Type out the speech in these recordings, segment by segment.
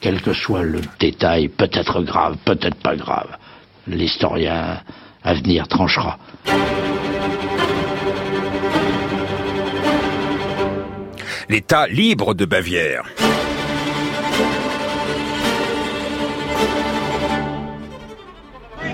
quel que soit le détail, peut-être grave, peut-être pas grave. L'historien à venir tranchera. L'État libre de Bavière.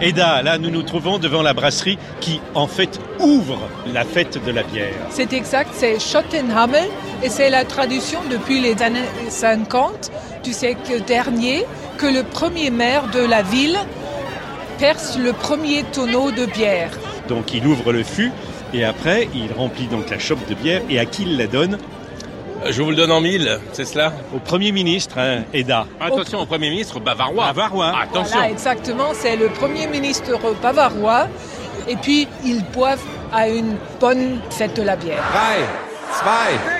Eda, là, nous nous trouvons devant la brasserie qui, en fait, ouvre la fête de la bière. C'est exact, c'est Schottenhamel et c'est la tradition depuis les années 50 du siècle dernier que le premier maire de la ville perce le premier tonneau de bière. Donc il ouvre le fût et après il remplit donc la chope de bière et à qui il la donne? Je vous le donne en mille, c'est cela? Au Premier ministre, hein, Eda. Attention au Premier ministre bavarois. Bavarois. Attention. Voilà, exactement, c'est le Premier ministre bavarois. Et puis ils boivent à une bonne fête de la bière. 3, 2,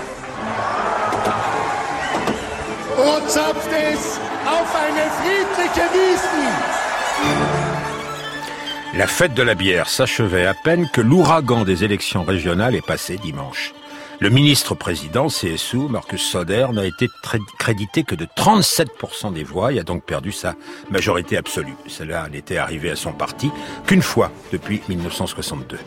1. Friedliche. La fête de la bière s'achevait à peine que l'ouragan des élections régionales est passé dimanche. Le ministre-président CSU, Marcus Soder, n'a été crédité que de 37% des voix et a donc perdu sa majorité absolue. Cela n'était arrivé à son parti qu'une fois depuis 1962.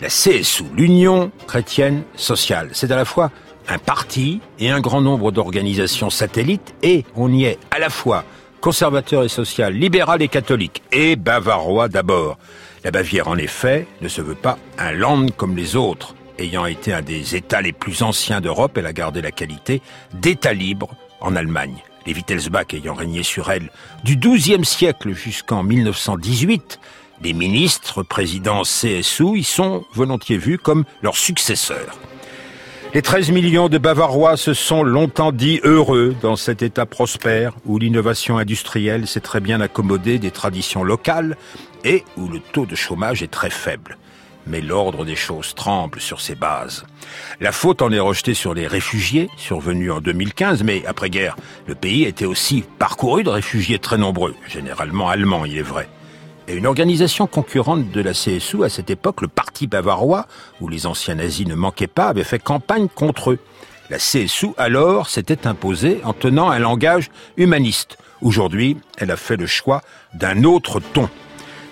La CSU, l'Union chrétienne sociale, c'est à la fois un parti et un grand nombre d'organisations satellites et on y est à la fois conservateur et social, libéral et catholique, et bavarois d'abord. La Bavière, en effet, ne se veut pas un land comme les autres. Ayant été un des États les plus anciens d'Europe, elle a gardé la qualité d'État libre en Allemagne. Les Wittelsbach ayant régné sur elle du XIIe siècle jusqu'en 1918, les ministres, présidents CSU y sont volontiers vus comme leurs successeurs. Les 13 millions de Bavarois se sont longtemps dit heureux dans cet État prospère où l'innovation industrielle s'est très bien accommodée des traditions locales et où le taux de chômage est très faible. Mais l'ordre des choses tremble sur ses bases. La faute en est rejetée sur les réfugiés, survenus en 2015, mais après-guerre, le pays était aussi parcouru de réfugiés très nombreux, généralement allemands, il est vrai. Une organisation concurrente de la CSU à cette époque, le Parti bavarois, où les anciens nazis ne manquaient pas, avait fait campagne contre eux. La CSU, alors, s'était imposée en tenant un langage humaniste. Aujourd'hui, elle a fait le choix d'un autre ton.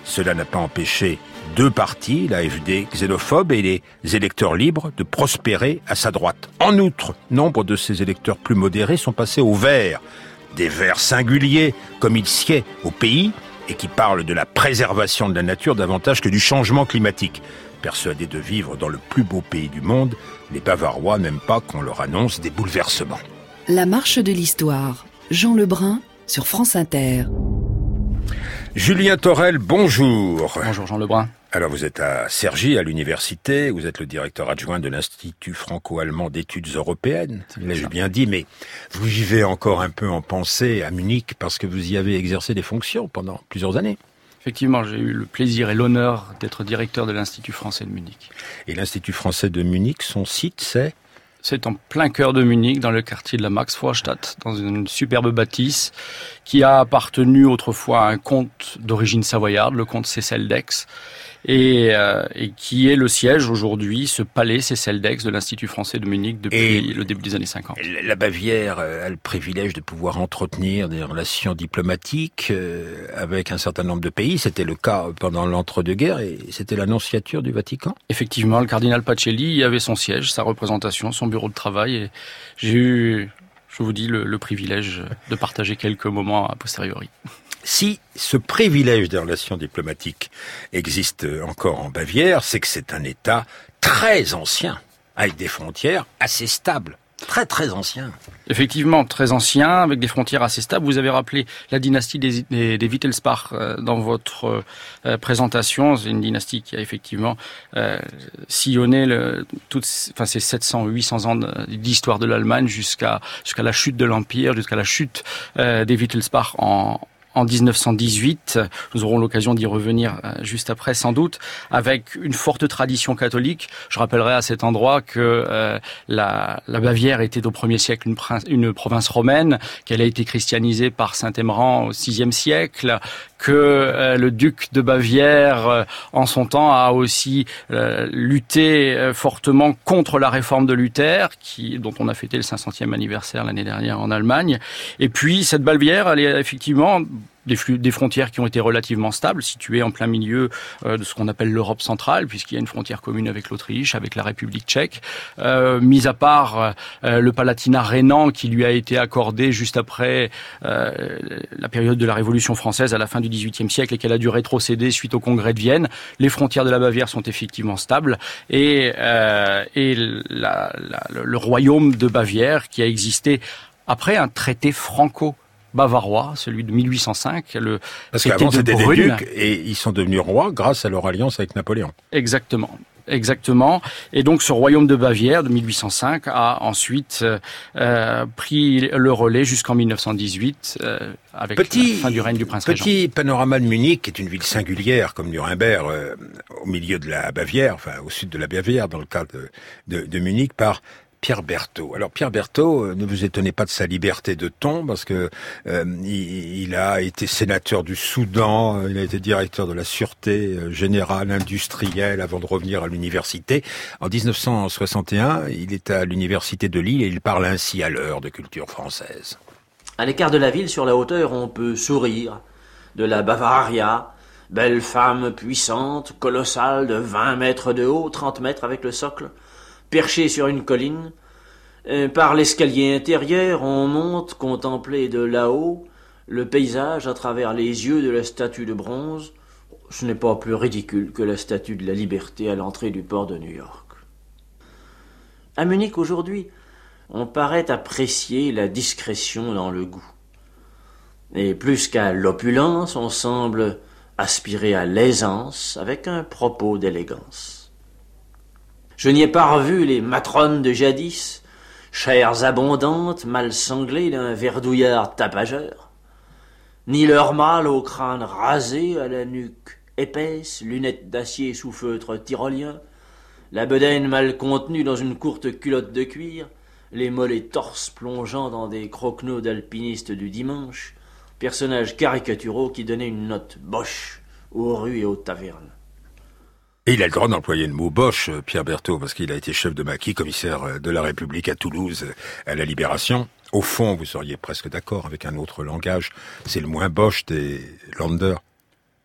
Cela n'a pas empêché deux partis, l'AFD xénophobe et les électeurs libres, de prospérer à sa droite. En outre, nombre de ces électeurs plus modérés sont passés au vert. Des verts singuliers, comme il sied au pays, et qui parle de la préservation de la nature davantage que du changement climatique. Persuadés de vivre dans le plus beau pays du monde, les Bavarois n'aiment pas qu'on leur annonce des bouleversements. La marche de l'histoire. Jean Lebrun sur France Inter. Julien Torel, bonjour. Bonjour Jean Lebrun. Alors vous êtes à Cergy, à l'université, vous êtes le directeur adjoint de l'Institut franco-allemand d'études européennes, l'ai-je bien dit, mais vous vivez encore un peu en pensée à Munich parce que vous y avez exercé des fonctions pendant plusieurs années. Effectivement, j'ai eu le plaisir et l'honneur d'être directeur de l'Institut français de Munich. Et l'Institut français de Munich, son site, c'est? C'est en plein cœur de Munich, dans le quartier de la Max-Vorstadt, dans une superbe bâtisse qui a appartenu autrefois à un comte d'origine savoyarde, le comte Cécile d'Aix, et, euh, et, qui est le siège aujourd'hui, ce palais Cécile-d'Aix de l'Institut français de Munich depuis et le début des années 50. La Bavière euh, a le privilège de pouvoir entretenir des relations diplomatiques euh, avec un certain nombre de pays. C'était le cas pendant l'entre-deux-guerres et c'était l'annonciature du Vatican. Effectivement, le cardinal Pacelli y avait son siège, sa représentation, son bureau de travail et j'ai eu, je vous dis, le, le privilège de partager quelques moments a posteriori. Si ce privilège des relations diplomatiques existe encore en Bavière, c'est que c'est un État très ancien, avec des frontières assez stables. Très très ancien. Effectivement, très ancien, avec des frontières assez stables. Vous avez rappelé la dynastie des, des, Wittelsbach euh, dans votre euh, présentation. C'est une dynastie qui a effectivement euh, sillonné toutes, enfin, ces 700, 800 ans d'histoire de l'Allemagne jusqu'à la chute de l'Empire, jusqu'à la chute des Wittelsbach en, en 1918. Nous aurons l'occasion d'y revenir euh, juste après, sans doute, avec une forte tradition catholique. Je rappellerai à cet endroit que euh, la, Bavière était au premier siècle une, province romaine, qu'elle a été christianisée par Saint Émran au VIe siècle, que euh, le duc de Bavière, euh, en son temps, a aussi lutté fortement contre la réforme de Luther, qui, dont on a fêté le 500e anniversaire l'année dernière en Allemagne. Et puis cette Bavière, elle est effectivement des, frontières qui ont été relativement stables, situées en plein milieu euh, de ce qu'on appelle l'Europe centrale, puisqu'il y a une frontière commune avec l'Autriche, avec la République tchèque, euh, mis à part euh, le Palatinat rhénan qui lui a été accordé juste après la période de la Révolution française à la fin du XVIIIe siècle et qu'elle a dû rétrocéder suite au Congrès de Vienne. Les frontières de la Bavière sont effectivement stables et, le royaume de Bavière qui a existé après un traité franco bavarois, celui de 1805. Le Parce qu'avant c'était des ducs et ils sont devenus rois grâce à leur alliance avec Napoléon. Exactement. Exactement. Et donc ce royaume de Bavière de 1805 a ensuite euh, pris le relais jusqu'en 1918 euh, avec petit, la fin du règne du prince petit Petit panorama de Munich, qui est une ville singulière comme Nuremberg, euh, au milieu de la Bavière, enfin au sud de la Bavière dans le cas de, de, de Munich, par Pierre Berthaud. Alors Pierre Berthaud, euh, ne vous étonnez pas de sa liberté de ton, parce que euh, il, a été sénateur du Soudan, euh, il a été directeur de la sûreté générale industrielle avant de revenir à l'université. En 1961, il est à l'université de Lille et il parle ainsi à l'heure de culture française. À l'écart de la ville, sur la hauteur, on peut sourire de la Bavaria, belle femme puissante, colossale, de 20 mètres de haut, 30 mètres avec le socle Perché sur une colline, euh, par l'escalier intérieur, on monte contempler de là-haut le paysage à travers les yeux de la statue de bronze. Ce n'est pas plus ridicule que la statue de la liberté à l'entrée du port de New York. À Munich aujourd'hui, on paraît apprécier la discrétion dans le goût. Et plus qu'à l'opulence, on semble aspirer à l'aisance avec un propos d'élégance. Je n'y ai pas revu les matrones de jadis, chairs abondantes, mal sanglées d'un verdouillard tapageur, ni leur mâle au crâne rasé, à la nuque épaisse, lunettes d'acier sous feutre tyrolien, la bedaine mal contenue dans une courte culotte de cuir, les mollets torses plongeant dans des croquenots d'alpinistes du dimanche, personnages caricaturaux qui donnaient une note boche aux rues et aux tavernes. Et il a le droit d'employer le mot Bosch, euh, Pierre Berthaud, parce qu'il a été chef de maquis, commissaire euh, de la République à Toulouse à la Libération. Au fond, vous seriez presque d'accord avec un autre langage. C'est le moins Bosch des Landers.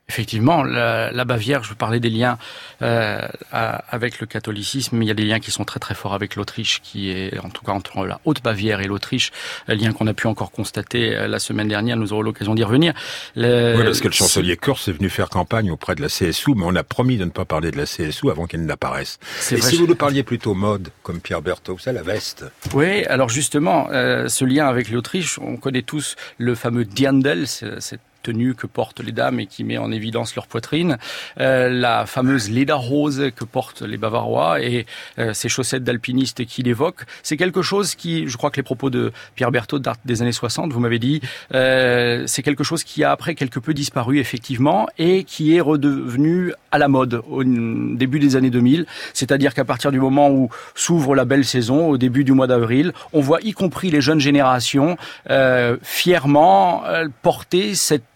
Effectivement, la, la, Bavière, je parlais des liens euh, avec le catholicisme, il y a des liens qui sont très très forts avec l'Autriche, qui est en tout cas entre la Haute-Bavière et l'Autriche, lien qu'on a pu encore constater euh, la semaine dernière, nous aurons l'occasion d'y revenir. Le... Oui, parce que le chancelier Kurz est venu faire campagne auprès de la CSU, mais on a promis de ne pas parler de la CSU avant qu'elle n'apparaisse. Et si vous nous parliez plutôt mode, comme Pierre Berthaud, c'est la veste. Oui, alors justement, euh, ce lien avec l'Autriche, on connaît tous le fameux Diandel, cette tenue que portent les dames et qui met en évidence leur poitrine, euh, la fameuse Lederhose que portent les Bavarois et euh, ces chaussettes d'alpinistes qui l'évoquent. C'est quelque chose qui, je crois que les propos de Pierre Berthaud des années 60, vous m'avez dit, euh, c'est quelque chose qui a après quelque peu disparu effectivement et qui est redevenu à la mode au début des années 2000. C'est-à-dire qu'à partir du moment où s'ouvre la belle saison, au début du mois d'avril, on voit y compris les jeunes générations euh, fièrement porter cette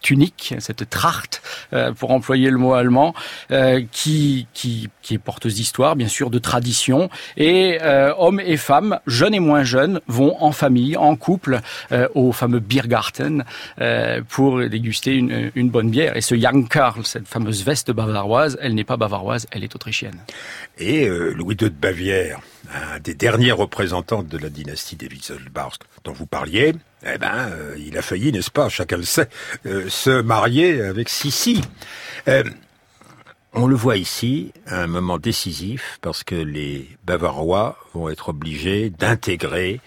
tunique, cette tracht, euh, pour employer le mot allemand, euh, qui, qui, qui est porteuse d'histoire, bien sûr, de tradition. Et euh, hommes et femmes, jeunes et moins jeunes, vont en famille, en couple, au fameux Biergarten pour déguster une, bonne bière. Et ce Young Karl, cette fameuse veste bavaroise, elle n'est pas bavaroise, elle est autrichienne. Et Louis II de Bavière, un des derniers représentants de la dynastie des Wiesselbach dont vous parliez, eh ben, euh, il a failli, n'est-ce pas, chacun le sait, euh, se marier avec Sissi. Euh, on le voit ici, un moment décisif, parce que les Bavarois vont être obligés d'intégrer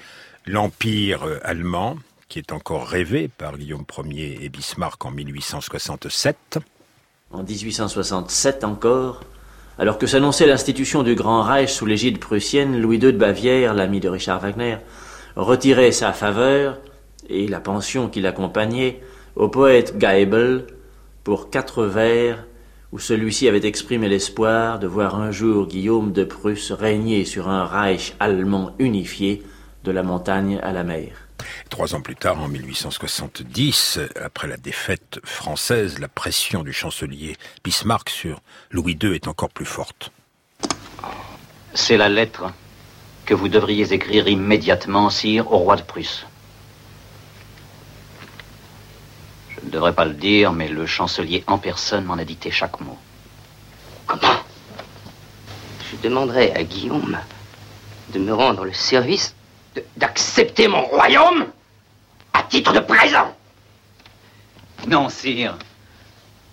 l'empire allemand, qui est encore rêvé par Guillaume Ier et Bismarck en 1867. En 1867 encore, alors que s'annonçait l'institution du Grand Reich sous l'égide prussienne, Louis II de Bavière, l'ami de Richard Wagner, retirait sa faveur et la pension qui l'accompagnait au poète Geibel pour quatre vers où celui-ci avait exprimé l'espoir de voir un jour Guillaume de Prusse régner sur un Reich allemand unifié de la montagne à la mer. trois ans plus tard, en 1870, après la défaite française, la pression du chancelier Bismarck sur Louis II est encore plus forte. C'est la lettre que vous devriez écrire immédiatement, sire, au roi de Prusse. Je ne devrais pas le dire, mais le chancelier en personne m'en a dicté chaque mot. Comment? Je demanderai à Guillaume de me rendre le service d'accepter mon royaume à titre de présent. Non, sire.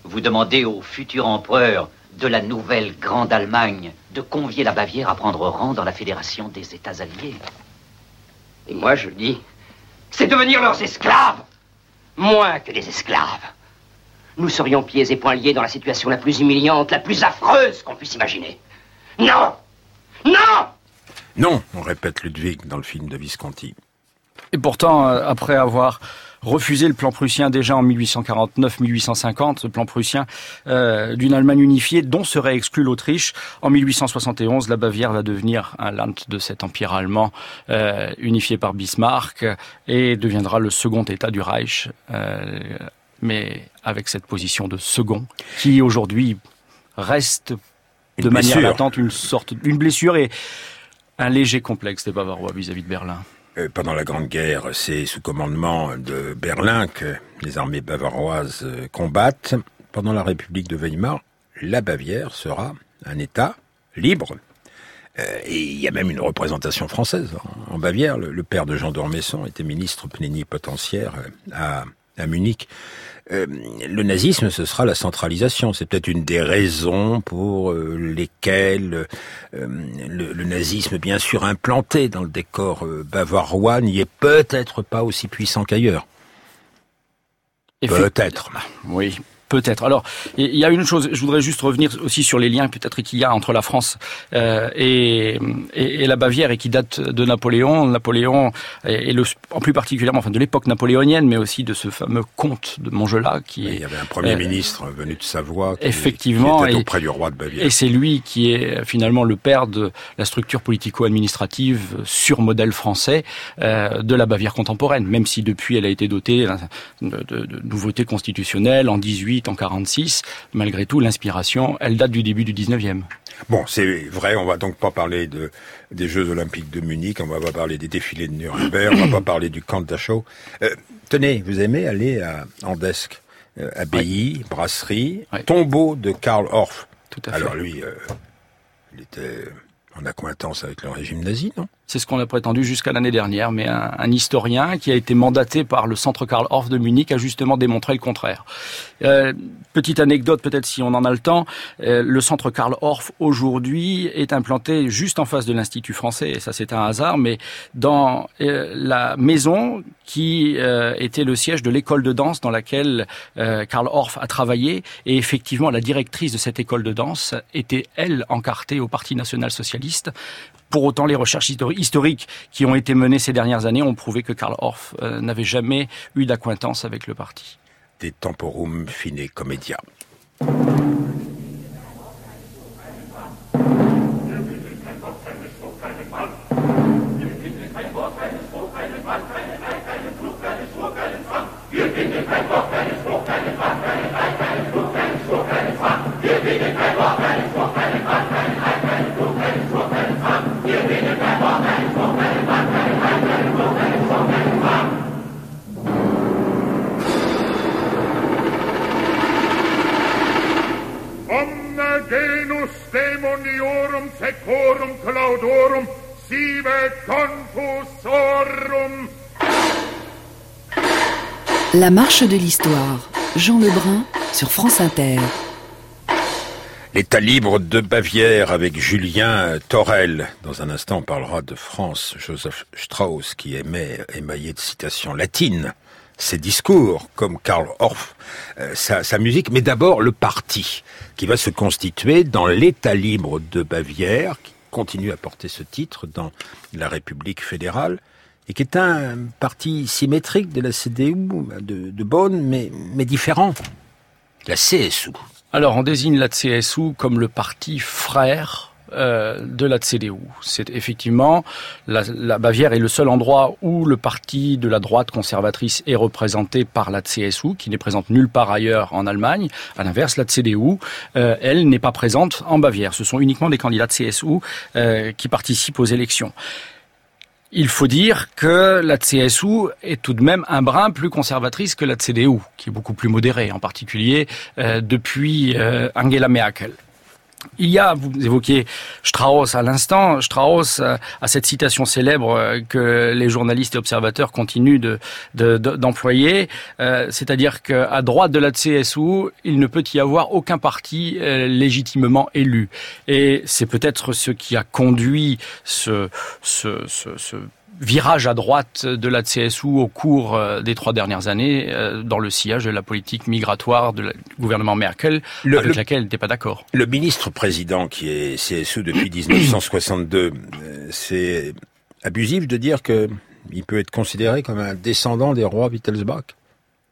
Vous demandez au futur empereur de la nouvelle Grande Allemagne de convier la Bavière à prendre rang dans la Fédération des États alliés. Et moi, je dis, c'est devenir leurs esclaves, moins que des esclaves. Nous serions pieds et poings liés dans la situation la plus humiliante, la plus affreuse qu'on puisse imaginer. Non Non Non, on répète Ludwig dans le film de Visconti. Et pourtant, euh, après avoir refusé le plan prussien déjà en 1849-1850, ce plan prussien euh, d'une Allemagne unifiée dont serait exclue l'Autriche, en 1871, la Bavière va devenir un land de cet empire allemand euh, unifié par Bismarck et deviendra le second État du Reich, euh, mais avec cette position de second qui aujourd'hui reste Une de manière blessure. latente une sorte, une blessure et un léger complexe des Bavarois vis-à-vis de Berlin. Euh, Pendant la Grande Guerre, c'est sous commandement de Berlin que les armées bavaroises euh, combattent. Pendant la République de Weimar, la Bavière sera un État libre. Euh, Et il y a même une représentation française en- Bavière. Le, père de Jean d'Ormesson était ministre plénipotentiaire à, à Munich. Euh, le nazisme, ce sera la centralisation. C'est peut-être une des raisons pour euh, lesquelles euh, le, le nazisme, bien sûr implanté dans le décor bavarois, n'y est peut-être pas aussi puissant qu'ailleurs. Peut-être. Oui. Peut-être. Alors, il y a une chose, je voudrais juste revenir aussi sur les liens peut-être qu'il y a entre la France euh, et, et, et la Bavière et qui datent de Napoléon. Napoléon et, et le, en plus particulièrement, enfin de l'époque napoléonienne, mais aussi de ce fameux comte de Montgelat qui est Il y avait un premier euh, ministre venu de Savoie qui, Effectivement, qui était auprès du roi de Bavière. Et c'est lui qui est finalement le père de la structure politico-administrative sur modèle français euh, de la Bavière contemporaine, même si depuis elle a été dotée de, de- de nouveautés constitutionnelles en 18, en 46. Malgré tout, l'inspiration, elle date du début du 19e. Bon, c'est vrai, on va donc pas parler de, des Jeux Olympiques de Munich, on va pas parler des défilés de Nuremberg, on va pas parler du camp de Dachau. Euh, tenez, vous aimez aller à Andesk, euh, abbaye, brasserie, tombeau de Karl Orff. Tout à fait. Alors lui, euh, il était en accointance avec le régime nazi, non? C'est ce qu'on a prétendu jusqu'à l'année dernière, mais un, un historien qui a été mandaté par le Centre Karl Orff de Munich a justement démontré le contraire. Euh, petite anecdote, peut-être si on en a le temps, euh, le Centre Karl Orff aujourd'hui est implanté juste en face de l'Institut français, et ça c'est un hasard, mais dans euh, la maison qui euh, était le siège de l'école de danse dans laquelle euh, Karl Orff a travaillé, et effectivement la directrice de cette école de danse était elle encartée au Parti national socialiste. Pour autant, les recherches histori- historiques qui ont été menées ces dernières années ont prouvé que Karl Orff euh, n'avait jamais eu d'acquaintance avec le parti. Temporum fine commedia. Genus demoniorum secorum claudorum sive confusorum La marche de l'histoire. Jean Lebrun sur France Inter. L'État libre de Bavière avec Julien Torel. Dans un instant, on parlera de France. Joseph Strauss qui aimait émailler de citations latines ses discours, comme Karl Orff, euh, sa, sa musique, mais d'abord le parti qui va se constituer dans l'État libre de Bavière, qui continue à porter ce titre dans la République fédérale, et qui est un parti symétrique de la CDU de, de Bonn, mais, mais différent. La CSU. Alors, on désigne la CSU comme le parti frère euh, de la CDU. C'est effectivement la, Bavière est le seul endroit où le parti de la droite conservatrice est représenté par la CSU, qui n'est présente nulle part ailleurs en Allemagne. À l'inverse, la CDU, euh, elle, n'est pas présente en Bavière. Ce sont uniquement des candidats de CSU euh, qui participent aux élections. Il faut dire que la CSU est tout de même un brin plus conservatrice que la CDU, qui est beaucoup plus modérée, en particulier depuis Angela Merkel. Il y a, vous évoquiez Strauss à l'instant, Strauss euh, a cette citation célèbre euh, que les journalistes et observateurs continuent d'employer, de, euh, c'est-à-dire qu'à droite de la CSU, il ne peut y avoir aucun parti légitimement élu. Et c'est peut-être ce qui a conduit ce, ce, ce, ce virage à droite de la CSU au cours euh, des trois dernières années euh, dans le sillage de la politique migratoire du gouvernement Merkel, le, avec laquelle elle n'était pas d'accord. Le ministre-président qui est CSU depuis 1962, euh, c'est abusif de dire que il peut être considéré comme un descendant des rois Wittelsbach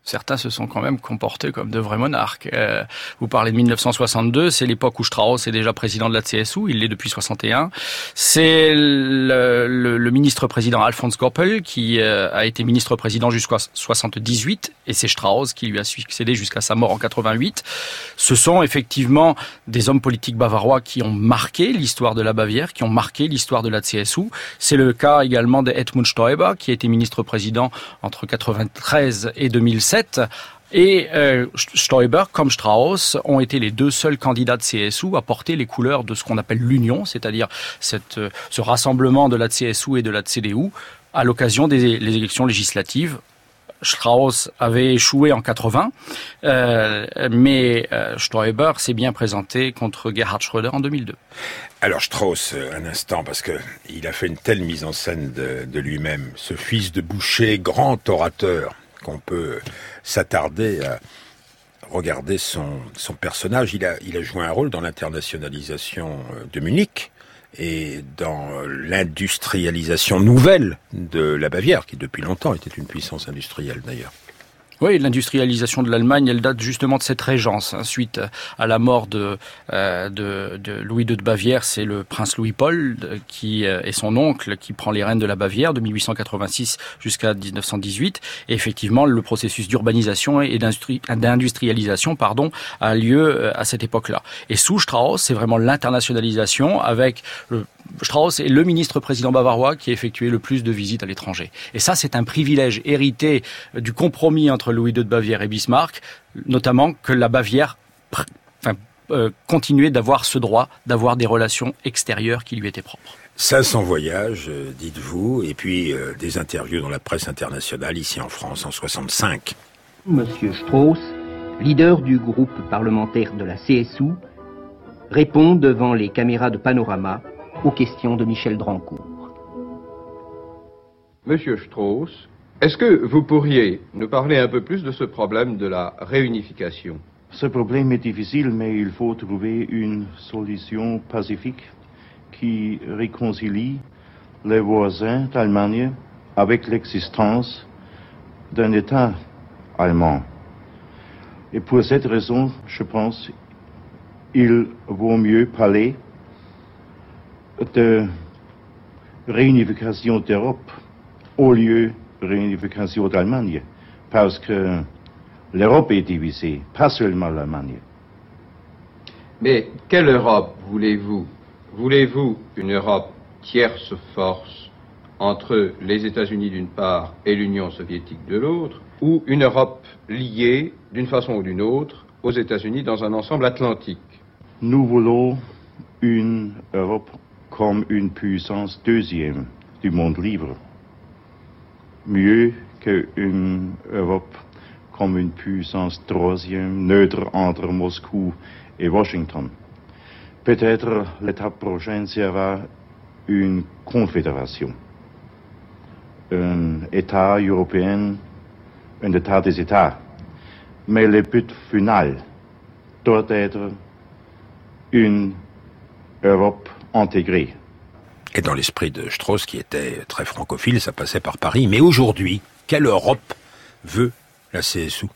certains se sont quand même comportés comme de vrais monarques. Euh, vous parlez de 1962, c'est l'époque où Strauss est déjà président de la CSU, il l'est depuis 61. C'est le, ministre-président Alphonse Goppel qui euh, a été ministre-président jusqu'à 78 et c'est Strauss qui lui a succédé jusqu'à sa mort en 88. Ce sont effectivement des hommes politiques bavarois qui ont marqué l'histoire de la Bavière, qui ont marqué l'histoire de la CSU. C'est le cas également de Stoiber qui a été ministre-président entre 93 et 2007 et euh, Stoiber, comme Strauss, ont été les deux seuls candidats de CSU à porter les couleurs de ce qu'on appelle l'union, c'est-à-dire euh, ce rassemblement de la CSU et de la CDU à l'occasion des élections législatives Strauss avait échoué en 80, euh, mais euh, Stoiber s'est bien présenté contre Gerhard Schröder en 2002. Alors Strauss, euh, un instant, parce que il a fait une telle mise en scène de lui-même, ce fils de boucher, grand orateur, qu'on peut s'attarder à regarder son, son personnage. Il a, il a joué un rôle dans l'internationalisation euh, de Munich et dans l'industrialisation nouvelle de la Bavière, qui depuis longtemps était une puissance industrielle d'ailleurs. Oui, l'industrialisation de l'Allemagne, elle date justement de cette régence. Hein, suite à la mort de, euh, Louis II de Bavière, c'est le prince Louis-Paul qui euh, est son oncle qui prend les rênes de la Bavière de 1886 jusqu'à 1918. Et effectivement, le processus d'urbanisation et d'industrialisation pardon, a lieu euh, à cette époque-là. Et sous Strauss, c'est vraiment l'internationalisation avec le Strauss est le ministre-président bavarois qui a effectué le plus de visites à l'étranger. Et ça, c'est un privilège hérité du compromis entre Louis II de Bavière et Bismarck, notamment que la Bavière enfin, euh, continuait d'avoir ce droit d'avoir des relations extérieures qui lui étaient propres. 500 voyages, euh, dites-vous, et puis euh, des interviews dans la presse internationale ici en France en 65. Monsieur Strauss, leader du groupe parlementaire de la CSU, répond devant les caméras de Panorama aux questions de Michel Drancourt. Monsieur Strauss, est-ce que vous pourriez nous parler un peu plus de ce problème de la réunification? Ce problème est difficile, mais il faut trouver une solution pacifique qui réconcilie les voisins d'Allemagne avec l'existence d'un État allemand. Et pour cette raison, je pense, il vaut mieux parler de réunification d'Europe au lieu de réunification d'Allemagne, parce que l'Europe est divisée, pas seulement l'Allemagne. Mais quelle Europe voulez-vous? Voulez-vous une Europe tierce force entre les États-Unis d'une part et l'Union soviétique de l'autre, ou une Europe liée d'une façon ou d'une autre aux États-Unis dans un ensemble atlantique? Nous voulons une Europe comme une puissance deuxième du monde libre, mieux qu'une Europe comme une puissance troisième neutre entre Moscou et Washington. Peut-être l'étape prochaine sera une confédération, un État européen, un État des États. Mais le but final doit être une Europe intégrée. Et dans l'esprit de Strauss, qui était très francophile, ça passait par Paris. Mais aujourd'hui, quelle Europe veut la CSU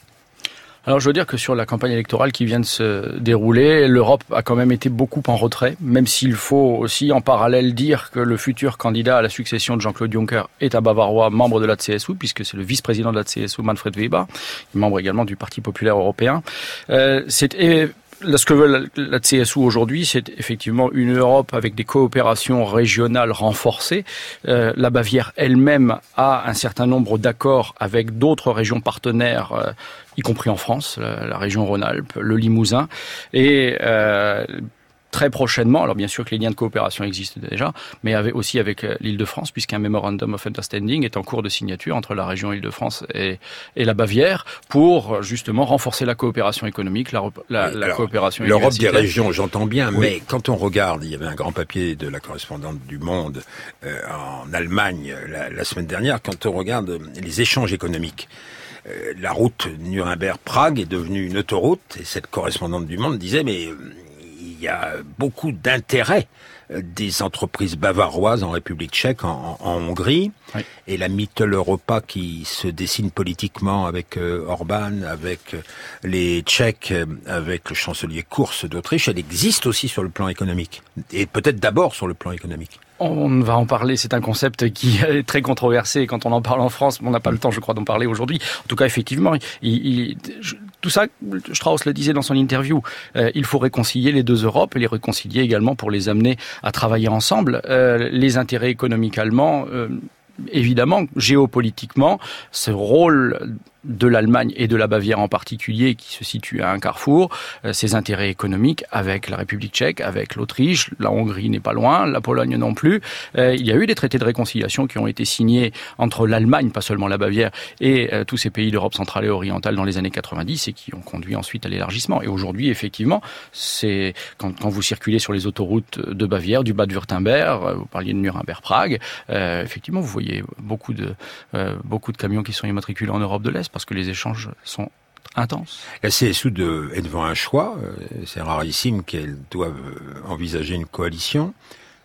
alors je veux dire que sur la campagne électorale qui vient de se dérouler, l'Europe a quand même été beaucoup en retrait, même s'il faut aussi en parallèle dire que le futur candidat à la succession de Jean-Claude Juncker est un Bavarois, membre de la CSU, puisque c'est le vice-président de la CSU, Manfred Weber, membre également du Parti populaire européen. Euh, c'est ce que veut la, CSU aujourd'hui, c'est effectivement une Europe avec des coopérations régionales renforcées. Euh, la Bavière elle-même a un certain nombre d'accords avec d'autres régions partenaires, euh, y compris en France, la, région Rhône-Alpes, le Limousin, et euh, très prochainement, alors bien sûr que les liens de coopération existent déjà, mais aussi avec euh, l'Île-de-France, puisqu'un Memorandum of Understanding est en cours de signature entre la région Île-de-France et, et, la Bavière pour euh, justement renforcer la coopération économique, la, la, coopération L'Europe des régions, j'entends bien, mais quand on regarde, il y avait un grand papier de la correspondante du Monde euh, en Allemagne la, la, semaine dernière, quand on regarde les échanges économiques. la route Nuremberg-Prague est devenue une autoroute et cette correspondante du Monde disait mais il y a beaucoup d'intérêt euh, des entreprises bavaroises en République tchèque, en, Hongrie, et la Mitteleuropa qui se dessine politiquement avec euh, Orban, avec euh, les Tchèques, avec le chancelier Kurz d'Autriche, elle existe aussi sur le plan économique, et peut-être d'abord sur le plan économique. On va en parler, c'est un concept qui est très controversé quand on en parle en France, on n'a pas le temps, je crois, d'en parler aujourd'hui. En tout cas, effectivement, il, tout ça, Strauss le disait dans son interview, euh, il faut réconcilier les deux Europes et les réconcilier également pour les amener à travailler ensemble. Euh, les intérêts économiques allemands, euh, évidemment, géopolitiquement, ce rôle de l'Allemagne et de la Bavière en particulier, qui se situe à un carrefour, euh, ses intérêts économiques avec la République tchèque, avec l'Autriche, la Hongrie n'est pas loin, la Pologne non plus. Euh, il y a eu des traités de réconciliation qui ont été signés entre l'Allemagne, pas seulement la Bavière, et euh, tous ces pays d'Europe centrale et orientale dans les années 90 et qui ont conduit ensuite à l'élargissement. Et aujourd'hui, effectivement, c'est quand, quand, vous circulez sur les autoroutes de Bavière, du Bade-Württemberg, vous parliez de Nuremberg-Prague, effectivement, vous voyez beaucoup de beaucoup de camions qui sont immatriculés en Europe de l'Est parce que les échanges sont intenses. La CSU de, est devant un choix. Euh, c'est rarissime qu'elle doive envisager une coalition.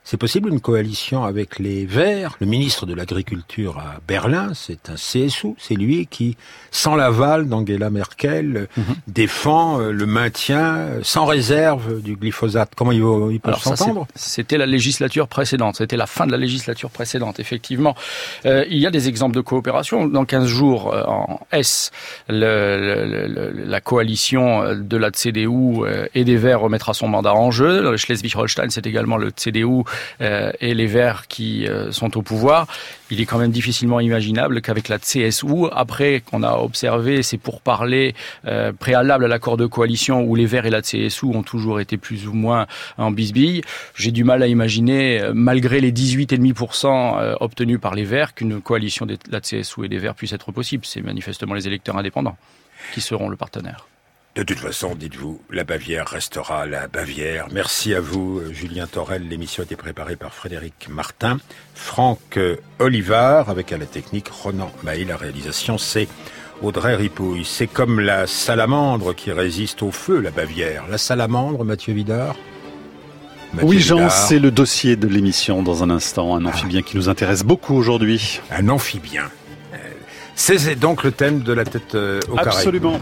C'est possible une coalition avec les Verts? Le ministre de l'Agriculture à Berlin, c'est un CSU. C'est lui qui, sans l'aval d'Angela Merkel, mhm. défend euh, le maintien euh, sans réserve du glyphosate. Comment il, il peut s'entendre? C'était la législature précédente. C'était la fin de la législature précédente, effectivement. Euh, il y a des exemples de coopération. Dans 15 jours, en S, le, le, la coalition de la CDU et des Verts remettra son mandat en jeu. Schleswig-Holstein, c'est également le CDU euh, et les Verts qui euh, sont au pouvoir, il est quand même difficilement imaginable qu'avec la CSU, après qu'on a observé ces pourparlers euh, préalables à l'accord de coalition où les Verts et la CSU ont toujours été plus ou moins en bisbille, j'ai du mal à imaginer, malgré les 18,5% obtenus par les Verts, qu'une coalition de la CSU et des Verts puisse être possible. C'est manifestement les électeurs indépendants qui seront le partenaire. De toute façon, dites-vous, la Bavière restera la Bavière. Merci à vous, Julien Torel. L'émission a été préparée par Frédéric Martin, Franck Olivard, avec à la technique Ronan Maï. La réalisation, c'est Audrey Ripouille. C'est comme la salamandre qui résiste au feu, la Bavière. La salamandre, Mathieu Vidard? Oui, Jean, c'est le dossier de l'émission dans un instant. Un amphibien qui nous intéresse beaucoup aujourd'hui. Un amphibien. C'est donc le thème de la tête euh, au Absolument.